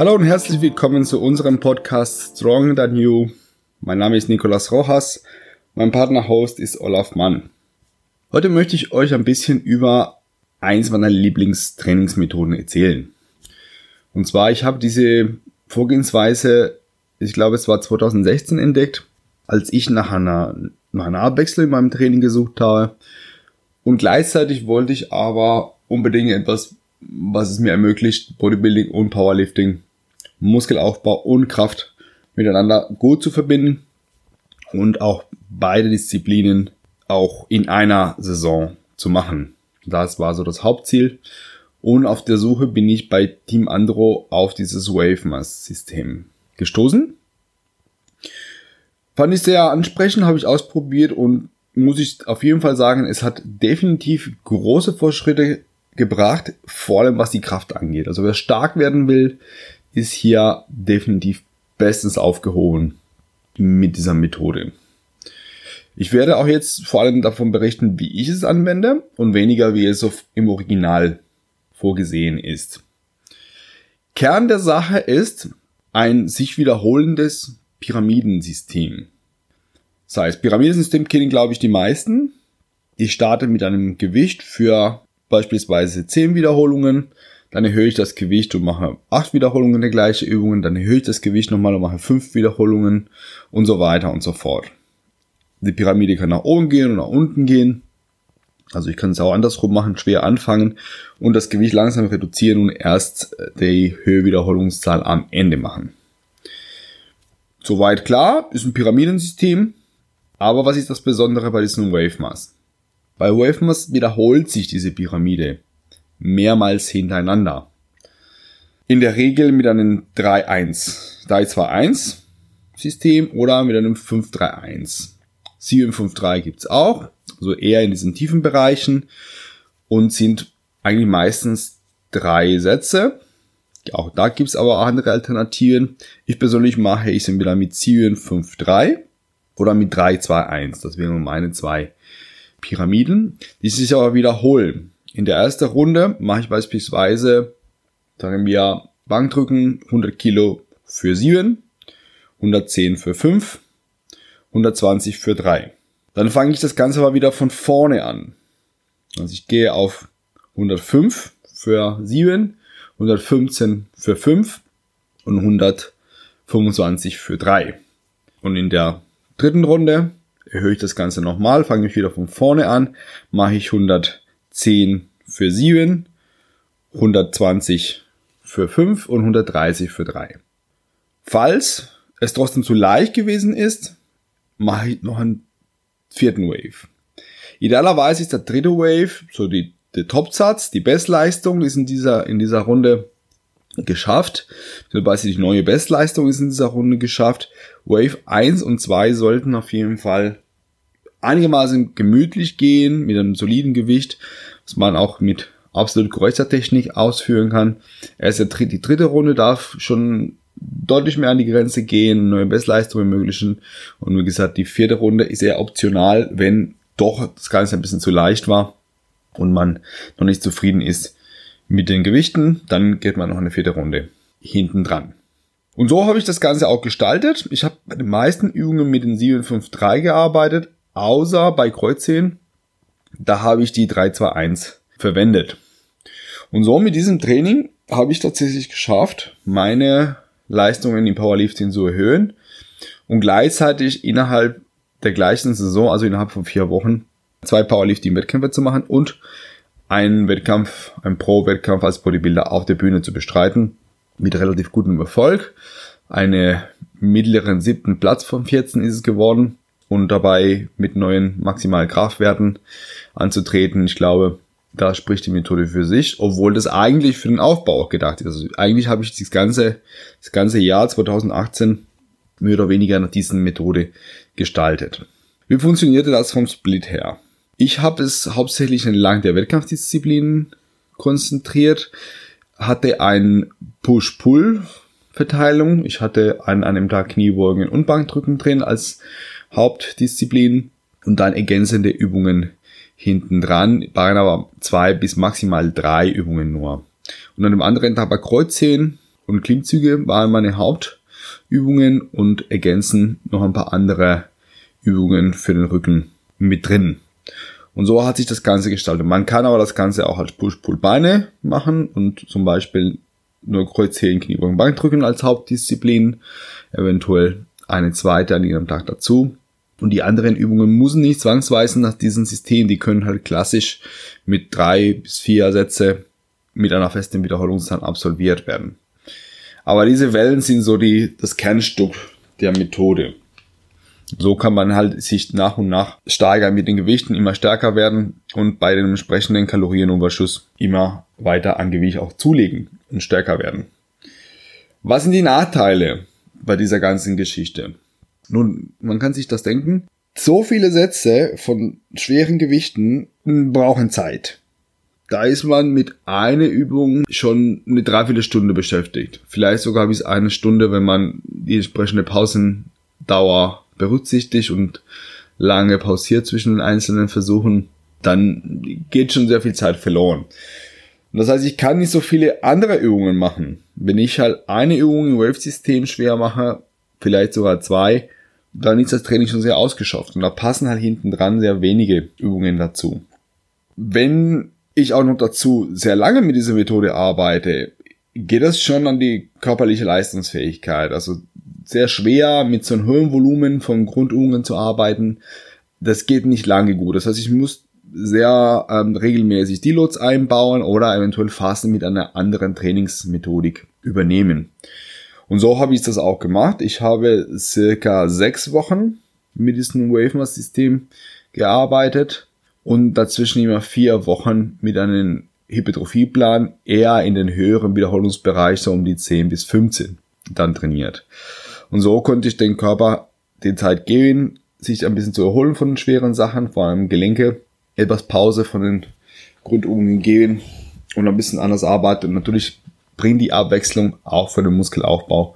Hallo und herzlich willkommen zu unserem Podcast Stronger Than You. Mein Name ist Nicolas Rojas, mein Partner-Host ist Olaf Mann. Heute möchte ich euch ein bisschen über eins meiner Lieblingstrainingsmethoden erzählen. Und zwar, ich habe diese Vorgehensweise, ich glaube es war 2016 entdeckt, als ich nach einer, nach einer Abwechslung in meinem Training gesucht habe. Und gleichzeitig wollte ich aber unbedingt etwas, was es mir ermöglicht, Bodybuilding und Powerlifting, Muskelaufbau und Kraft miteinander gut zu verbinden und auch beide Disziplinen auch in einer Saison zu machen. Das war so das Hauptziel. Und auf der Suche bin ich bei Team Andro auf dieses WaveMass-System gestoßen. Fand ich sehr ansprechend, habe ich ausprobiert und muss ich auf jeden Fall sagen, es hat definitiv große Fortschritte gebracht, vor allem was die Kraft angeht. Also wer stark werden will, ist hier definitiv bestens aufgehoben mit dieser Methode. Ich werde auch jetzt vor allem davon berichten, wie ich es anwende und weniger, wie es im Original vorgesehen ist. Kern der Sache ist ein sich wiederholendes Pyramidensystem. Das heißt, Pyramidensystem kennen, glaube ich, die meisten. Ich starte mit einem Gewicht für beispielsweise 10 Wiederholungen, dann erhöhe ich das Gewicht und mache 8 Wiederholungen der gleichen Übungen, dann erhöhe ich das Gewicht nochmal und mache 5 Wiederholungen und so weiter und so fort. Die Pyramide kann nach oben gehen und nach unten gehen. Also ich kann es auch andersrum machen, schwer anfangen und das Gewicht langsam reduzieren und erst die Höhewiederholungszahl am Ende machen. Soweit klar, ist ein Pyramidensystem. Aber was ist das Besondere bei diesem WaveMass? Bei WaveMass wiederholt sich diese Pyramide mehrmals hintereinander. In der Regel mit einem 3-1, 3-2-1 System oder mit einem 5-3-1. 7-5-3 gibt's auch so eher in diesen tiefen Bereichen und sind eigentlich meistens drei Sätze. Auch da gibt's aber auch andere Alternativen. Ich persönlich mache ich entweder mit Zielen 5-3 oder mit 3-2-1. Das wären meine zwei Pyramiden, die sich aber wiederholen. In der ersten Runde mache ich beispielsweise, sagen wir, Bankdrücken 100 Kilo für 7, 110 für 5, 120 für 3. Dann fange ich das Ganze aber wieder von vorne an. Also ich gehe auf 105 für 7, 115 für 5 und 125 für 3. Und in der dritten Runde erhöhe ich das Ganze nochmal, fange ich wieder von vorne an, mache ich 110 für 7, 120 für 5 und 130 für 3. Falls es trotzdem zu leicht gewesen ist, mache ich noch einen vierten Wave. Idealerweise ist der dritte Wave so die, der Topsatz, die Bestleistung ist in dieser, in dieser Runde geschafft. Beziehungsweise die neue Bestleistung ist in dieser Runde geschafft. Wave 1 und 2 sollten auf jeden Fall einigermaßen gemütlich gehen, mit einem soliden Gewicht, was man auch mit absolut Kreuzertechnik ausführen kann. Erst die dritte Runde darf schon deutlich mehr an die Grenze gehen, neue Bestleistungen ermöglichen. Und wie gesagt, die vierte Runde ist eher optional, wenn doch das Ganze ein bisschen zu leicht war und man noch nicht zufrieden ist mit den Gewichten, dann geht man noch eine vierte Runde hinten dran. Und so habe ich das Ganze auch gestaltet. Ich habe bei den meisten Übungen mit den 753 gearbeitet, außer bei Kreuzheben. Da habe ich die 321 verwendet. Und so mit diesem Training habe ich tatsächlich geschafft, meine Leistungen im Powerlifting zu erhöhen und gleichzeitig innerhalb der gleichen Saison, also innerhalb von vier Wochen, zwei Powerlifting-Wettkämpfe zu machen und einen Wettkampf, einen Pro-Wettkampf als Bodybuilder auf der Bühne zu bestreiten, mit relativ gutem Erfolg. Eine mittleren siebten Platz von 14 ist es geworden und dabei mit neuen maximalen Kraftwerten anzutreten. Ich glaube, da spricht die Methode für sich, obwohl das eigentlich für den Aufbau auch gedacht ist. Also eigentlich habe ich das ganze, das ganze Jahr 2018 mehr oder weniger nach diesen Methode gestaltet. Wie funktionierte das vom Split her? Ich habe es hauptsächlich entlang der Wettkampfdisziplinen konzentriert, hatte ein Push-Pull-Verteilung. Ich hatte an einem Tag Kniebeugen und Bankdrücken drin als Hauptdisziplin und dann ergänzende Übungen hinten dran, waren aber zwei bis maximal drei Übungen nur. Und an dem anderen Tag war Kreuzheben und Klimmzüge waren meine Hauptübungen und ergänzen noch ein paar andere Übungen für den Rücken mit drin. Und so hat sich das Ganze gestaltet. Man kann aber das Ganze auch als Push-Pull-Beine machen und zum Beispiel nur Kreuzheben, Kniebeugen, Bankdrücken als Hauptdisziplin, eventuell eine zweite an jedem Tag dazu. Und die anderen Übungen müssen nicht zwangsweise nach diesem System, die können halt klassisch mit drei bis vier Sätze mit einer festen Wiederholungszahl absolviert werden. Aber diese Wellen sind so die, das Kernstück der Methode. So kann man halt sich nach und nach steigern mit den Gewichten, immer stärker werden und bei dem entsprechenden Kalorienüberschuss immer weiter an Gewicht auch zulegen und stärker werden. Was sind die Nachteile bei dieser ganzen Geschichte? Nun, man kann sich das denken. So viele Sätze von schweren Gewichten brauchen Zeit. Da ist man mit einer Übung schon eine Dreiviertelstunde beschäftigt. Vielleicht sogar bis eine Stunde, wenn man die entsprechende Pausendauer berücksichtigt und lange pausiert zwischen den einzelnen Versuchen, dann geht schon sehr viel Zeit verloren. Das heißt, ich kann nicht so viele andere Übungen machen. Wenn ich halt eine Übung im Wave-System schwer mache, vielleicht sogar zwei, dann ist das Training schon sehr ausgeschafft. Und da passen halt hinten dran sehr wenige Übungen dazu. Wenn ich auch noch dazu sehr lange mit dieser Methode arbeite, geht das schon an die körperliche Leistungsfähigkeit. Also sehr schwer mit so einem hohen Volumen von Grundübungen zu arbeiten. Das geht nicht lange gut. Das heißt, ich muss sehr ähm, regelmäßig Deloads einbauen oder eventuell Fasten mit einer anderen Trainingsmethodik übernehmen. Und so habe ich das auch gemacht. Ich habe circa sechs Wochen mit diesem WaveMass-System gearbeitet und dazwischen immer vier Wochen mit einem Hypertrophieplan eher in den höheren Wiederholungsbereich, so um die 10 bis 15 dann trainiert. Und so konnte ich den Körper die Zeit geben, sich ein bisschen zu erholen von den schweren Sachen, vor allem Gelenke, etwas Pause von den Grundübungen geben und ein bisschen anders arbeiten. Und natürlich bringt die Abwechslung auch für den Muskelaufbau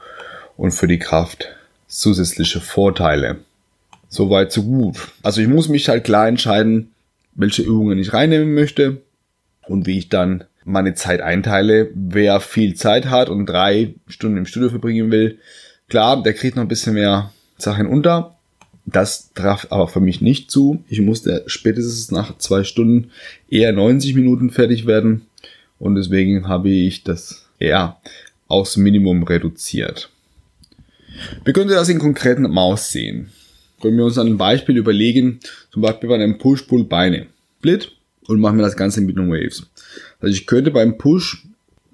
und für die Kraft zusätzliche Vorteile. Soweit so gut. Also ich muss mich halt klar entscheiden, welche Übungen ich reinnehmen möchte und wie ich dann meine Zeit einteile. Wer viel Zeit hat und drei Stunden im Studio verbringen will, klar, der kriegt noch ein bisschen mehr Sachen unter. Das traf aber für mich nicht zu. Ich musste spätestens nach zwei Stunden eher 90 Minuten fertig werden und deswegen habe ich das eher aufs Minimum reduziert. Wir können das in konkreten Maus sehen können wir uns ein Beispiel überlegen, zum Beispiel bei einem Push-Pull-Beine. Split und machen wir das Ganze mit den Waves. Also ich könnte beim Push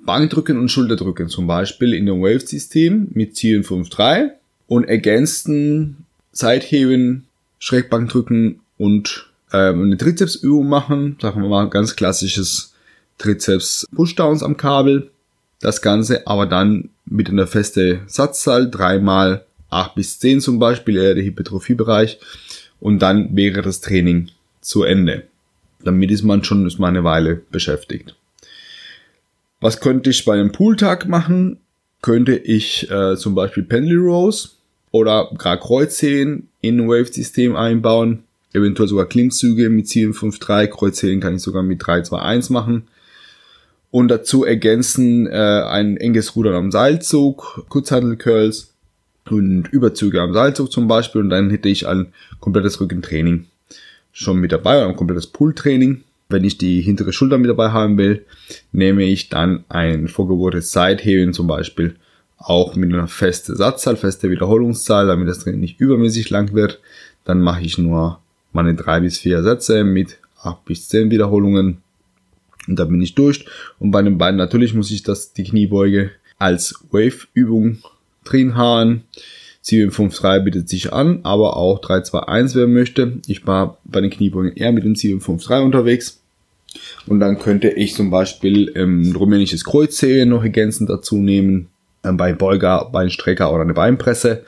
Bankdrücken und Schulterdrücken zum Beispiel in dem Wave-System mit Zielen 5-3 und ergänzten Seitheben, Schrägbankdrücken und ähm, eine Trizepsübung machen. Sagen wir mal ganz klassisches Trizeps Pushdowns am Kabel. Das Ganze aber dann mit einer feste Satzzahl dreimal 8 bis 10 zum Beispiel, eher der Hypertrophiebereich. Und dann wäre das Training zu Ende. Damit ist man schon ist man eine Weile beschäftigt. Was könnte ich bei einem Pooltag machen? Könnte ich äh, zum Beispiel Pendley Rows oder gerade Kreuzheben in ein Wave-System einbauen. Eventuell sogar Klimmzüge mit 753. Kreuzheben kann ich sogar mit 321 machen. Und dazu ergänzen äh, ein enges Rudern am Seilzug, Kurzhandel-Curls und Überzüge am Seilzug zum Beispiel und dann hätte ich ein komplettes Rückentraining schon mit dabei oder ein komplettes Pull-Training. Wenn ich die hintere Schulter mit dabei haben will, nehme ich dann ein vorgeburtes Seitheben zum Beispiel auch mit einer festen Satzzahl, feste Wiederholungszahl, damit das Training nicht übermäßig lang wird. Dann mache ich nur meine drei bis vier Sätze mit acht bis zehn Wiederholungen und dann bin ich durch. Und bei den beiden natürlich muss ich das, die Kniebeuge als Wave-Übung drin haben. 753 bietet sich an, aber auch 321 wer möchte. Ich war bei den Kniebeugen eher mit dem 753 unterwegs. Und dann könnte ich zum Beispiel ähm, rumänisches Kreuzheben noch ergänzend dazu nehmen. Ähm, bei Beuger, Beinstrecker oder eine Beinpresse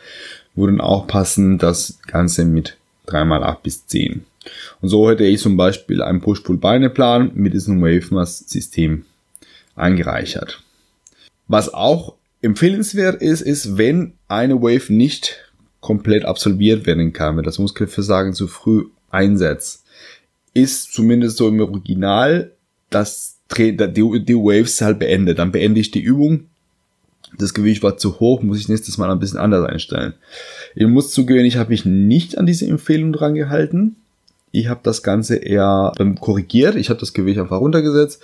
würden auch passen. Das Ganze mit 3x8 bis 10. Und so hätte ich zum Beispiel einen Push-Pull-Beine-Plan mit diesem Wavemass-System eingereichert. Was auch empfehlenswert ist, ist, wenn eine Wave nicht komplett absolviert werden kann, wenn das Muskelversagen zu früh einsetzt, ist zumindest so im Original das die, die Waves halt beendet. Dann beende ich die Übung das Gewicht war zu hoch, muss ich nächstes Mal ein bisschen anders einstellen. Ich muss zugeben, ich habe mich nicht an diese Empfehlung dran gehalten. Ich habe das Ganze eher korrigiert. Ich habe das Gewicht einfach runtergesetzt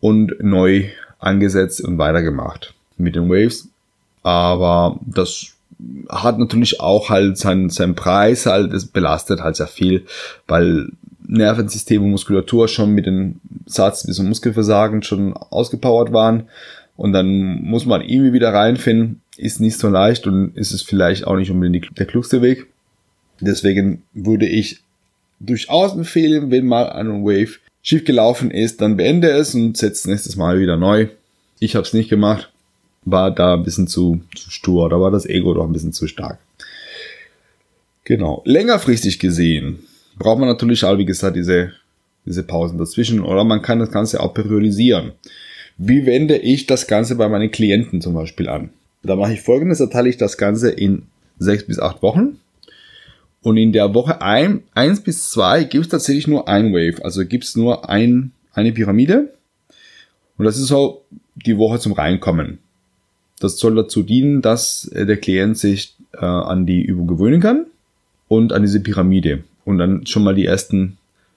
und neu angesetzt und weitergemacht mit den Waves. Aber das hat natürlich auch halt seinen, seinen Preis halt, es belastet halt sehr viel, weil Nervensystem und Muskulatur schon mit dem Satz bis zum Muskelversagen schon ausgepowert waren und dann muss man irgendwie wieder reinfinden, ist nicht so leicht und ist es vielleicht auch nicht unbedingt der klugste Weg. Deswegen würde ich durchaus empfehlen, wenn mal ein Wave schief gelaufen ist, dann beende es und setze nächstes Mal wieder neu. Ich habe es nicht gemacht, war da ein bisschen zu, zu stur, da war das Ego doch ein bisschen zu stark. Genau. Längerfristig gesehen braucht man natürlich auch, wie gesagt, diese, diese Pausen dazwischen oder man kann das Ganze auch periodisieren. Wie wende ich das Ganze bei meinen Klienten zum Beispiel an? Da mache ich folgendes, da teile ich das Ganze in sechs bis acht Wochen. Und in der Woche ein, eins bis zwei gibt es tatsächlich nur ein Wave. Also gibt es nur ein, eine Pyramide. Und das ist so die Woche zum Reinkommen. Das soll dazu dienen, dass äh, der Klient sich äh, an die Übung gewöhnen kann und an diese Pyramide und dann schon mal die ersten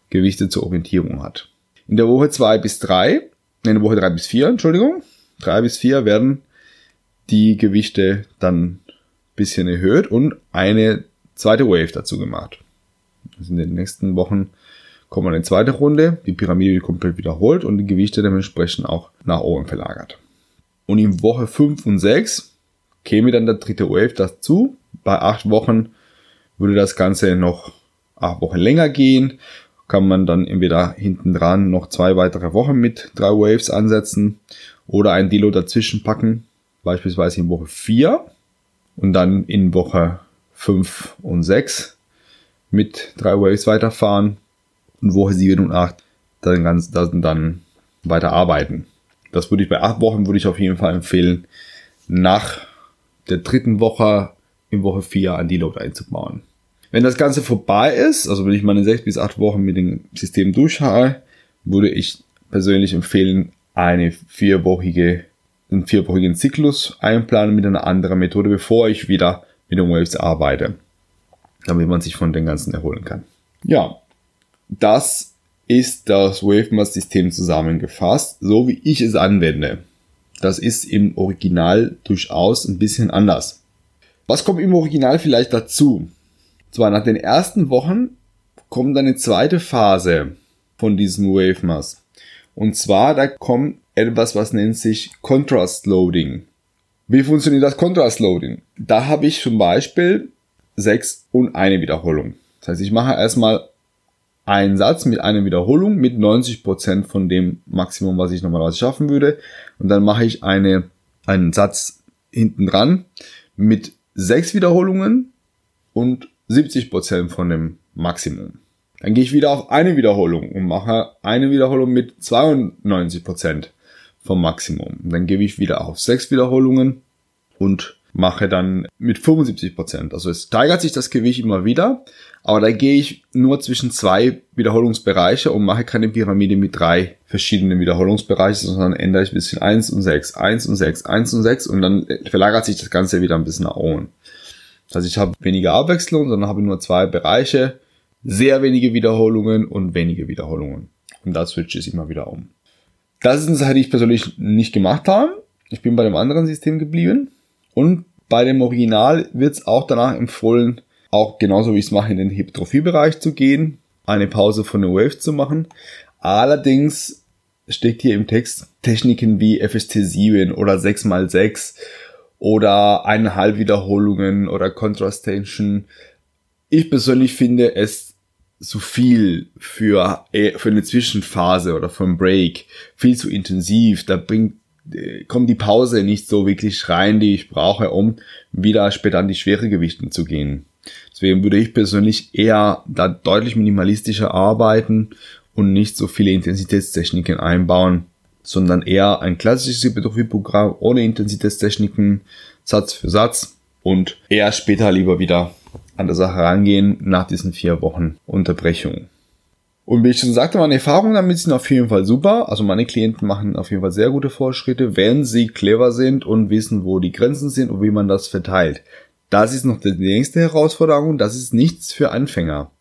Gewichte zur Orientierung hat. In der Woche zwei bis drei in der Woche drei bis vier, Entschuldigung, drei bis vier werden die Gewichte dann bisschen erhöht und eine zweite Wave dazu gemacht. Also in den nächsten Wochen kommt eine zweite Runde, die Pyramide wird komplett wiederholt und die Gewichte dementsprechend auch nach oben verlagert. Und in Woche 5 und 6 käme dann der dritte Wave dazu. Bei acht Wochen würde das Ganze noch acht Wochen länger gehen kann man dann entweder hinten dran noch zwei weitere Wochen mit drei Waves ansetzen oder ein Dilo dazwischen packen, beispielsweise in Woche 4 und dann in Woche 5 und 6 mit drei Waves weiterfahren und Woche 7 und 8 dann ganz dann, dann weiter arbeiten. Das würde ich bei acht Wochen würde ich auf jeden Fall empfehlen, nach der dritten Woche in Woche 4 ein Deload einzubauen. Wenn das Ganze vorbei ist, also wenn ich meine sechs bis acht Wochen mit dem System durchhaue, würde ich persönlich empfehlen, eine vierwöchige, einen vierwöchigen Zyklus einplanen mit einer anderen Methode, bevor ich wieder mit den Waves arbeite, damit man sich von den ganzen erholen kann. Ja, das ist das WaveMass-System zusammengefasst, so wie ich es anwende. Das ist im Original durchaus ein bisschen anders. Was kommt im Original vielleicht dazu? Zwar nach den ersten Wochen kommt eine zweite Phase von diesem Wave Mass. Und zwar, da kommt etwas, was nennt sich Contrast Loading. Wie funktioniert das Contrast Loading? Da habe ich zum Beispiel sechs und eine Wiederholung. Das heißt, ich mache erstmal einen Satz mit einer Wiederholung mit 90% von dem Maximum, was ich normalerweise schaffen würde. Und dann mache ich eine, einen Satz hinten dran mit sechs Wiederholungen und 70% von dem Maximum. Dann gehe ich wieder auf eine Wiederholung und mache eine Wiederholung mit 92% vom Maximum. Dann gebe ich wieder auf sechs Wiederholungen und mache dann mit 75%. Also es steigert sich das Gewicht immer wieder, aber da gehe ich nur zwischen zwei Wiederholungsbereiche und mache keine Pyramide mit drei verschiedenen Wiederholungsbereichen, sondern ändere ich ein bisschen eins und sechs, eins und sechs, eins und sechs und dann verlagert sich das Ganze wieder ein bisschen nach oben. Heißt, ich habe weniger Abwechslung, sondern habe nur zwei Bereiche, sehr wenige Wiederholungen und wenige Wiederholungen. Und da switche ich immer wieder um. Das ist eine Sache, die ich persönlich nicht gemacht habe. Ich bin bei dem anderen System geblieben. Und bei dem Original wird es auch danach empfohlen, auch genauso wie ich es mache, in den Hypertrophie-Bereich zu gehen, eine Pause von der Wave zu machen. Allerdings steckt hier im Text Techniken wie FST7 oder 6x6 oder eineinhalb Wiederholungen oder Contrastation. Ich persönlich finde es zu viel für, äh, für eine Zwischenphase oder für einen Break. Viel zu intensiv. Da bringt, äh, kommt die Pause nicht so wirklich rein, die ich brauche, um wieder später an die schwere Gewichten zu gehen. Deswegen würde ich persönlich eher da deutlich minimalistischer arbeiten und nicht so viele Intensitätstechniken einbauen sondern eher ein klassisches Hypertrophie-Programm ohne Intensitätstechniken, Satz für Satz und eher später lieber wieder an der Sache rangehen nach diesen vier Wochen Unterbrechung. Und wie ich schon sagte, meine Erfahrungen damit sind auf jeden Fall super. Also meine Klienten machen auf jeden Fall sehr gute Fortschritte, wenn sie clever sind und wissen, wo die Grenzen sind und wie man das verteilt. Das ist noch die nächste Herausforderung. Das ist nichts für Anfänger.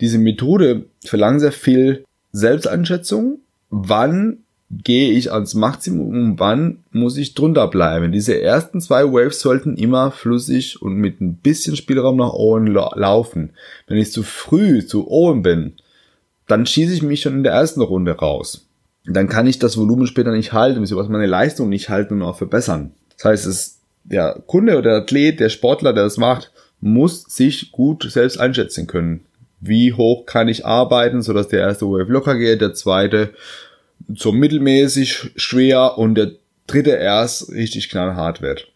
Diese Methode verlangt sehr viel Selbsteinschätzung. Wann gehe ich ans Maximum und wann muss ich drunter bleiben? Diese ersten zwei Waves sollten immer flüssig und mit ein bisschen Spielraum nach oben laufen. Wenn ich zu früh zu oben bin, dann schieße ich mich schon in der ersten Runde raus. Dann kann ich das Volumen später nicht halten, beziehungsweise meine Leistung nicht halten und auch verbessern. Das heißt, es, der Kunde oder der Athlet, der Sportler, der das macht, muss sich gut selbst einschätzen können. Wie hoch kann ich arbeiten, sodass der erste Wave locker geht, der zweite so mittelmäßig schwer und der dritte erst richtig knallhart wird.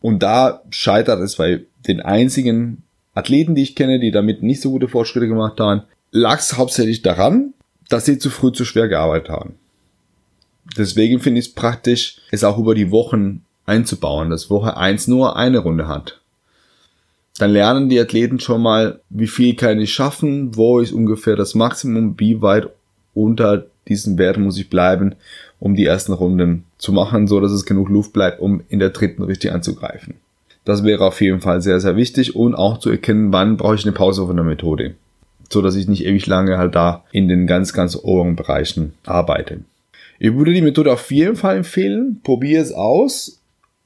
Und da scheitert es bei den einzigen Athleten, die ich kenne, die damit nicht so gute Fortschritte gemacht haben, lag es hauptsächlich daran, dass sie zu früh zu schwer gearbeitet haben. Deswegen finde ich es praktisch, es auch über die Wochen einzubauen, dass Woche eins nur eine Runde hat. Dann lernen die Athleten schon mal, wie viel kann ich schaffen, wo ist ungefähr das Maximum, wie weit unter diesen Wert muss ich bleiben, um die ersten Runden zu machen, so dass es genug Luft bleibt, um in der dritten richtig anzugreifen. Das wäre auf jeden Fall sehr, sehr wichtig und auch zu erkennen, wann brauche ich eine Pause von der Methode so dass ich nicht ewig lange halt da in den ganz, ganz oberen Bereichen arbeite. Ich würde die Methode auf jeden Fall empfehlen. Probiere es aus.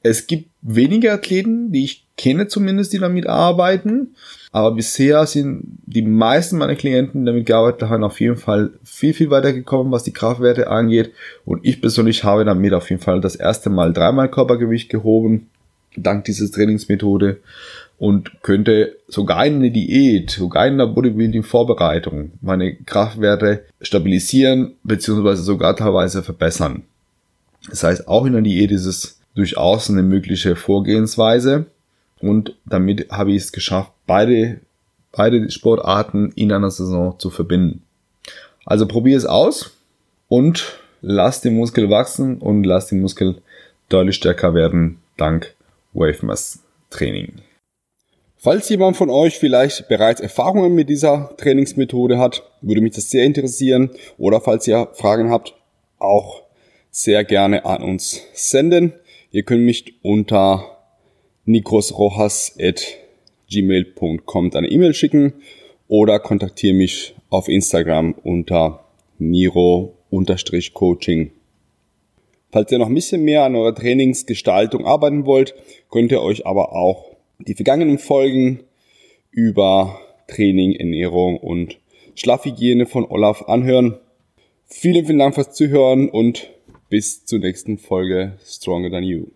Es gibt wenige Athleten, die ich kenne zumindest, die damit arbeiten. Aber bisher sind die meisten meiner Klienten, die damit gearbeitet haben, auf jeden Fall viel, viel weiter gekommen, was die Kraftwerte angeht. Und ich persönlich habe damit auf jeden Fall das erste Mal dreimal Körpergewicht gehoben, dank dieser Trainingsmethode und könnte sogar in eine Diät, sogar in der Bodybuilding-Vorbereitung meine Kraftwerte stabilisieren beziehungsweise sogar teilweise verbessern. Das heißt, auch in der Diät ist es durchaus eine mögliche Vorgehensweise und damit habe ich es geschafft, beide, beide Sportarten in einer Saison zu verbinden. Also probier es aus und lass den Muskel wachsen und lass den Muskel deutlich stärker werden dank Wave Mass Training. Falls jemand von euch vielleicht bereits Erfahrungen mit dieser Trainingsmethode hat, würde mich das sehr interessieren. Oder falls ihr Fragen habt, auch sehr gerne an uns senden. Ihr könnt mich unter nikrosrojas.gmail.com eine E-Mail schicken oder kontaktiere mich auf Instagram unter niro-coaching. Falls ihr noch ein bisschen mehr an eurer Trainingsgestaltung arbeiten wollt, könnt ihr euch aber auch die vergangenen Folgen über Training, Ernährung und Schlafhygiene von Olaf anhören. Vielen, vielen Dank fürs Zuhören und bis zur nächsten Folge Stronger Than You.